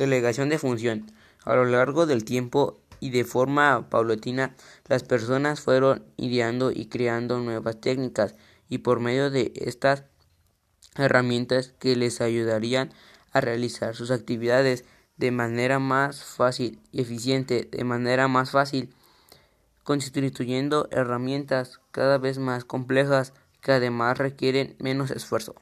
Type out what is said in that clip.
Delegación de función. A lo largo del tiempo y de forma paulatina, las personas fueron ideando y creando nuevas técnicas y por medio de estas herramientas que les ayudarían a realizar sus actividades de manera más fácil y eficiente, de manera más fácil, constituyendo herramientas cada vez más complejas que además requieren menos esfuerzo.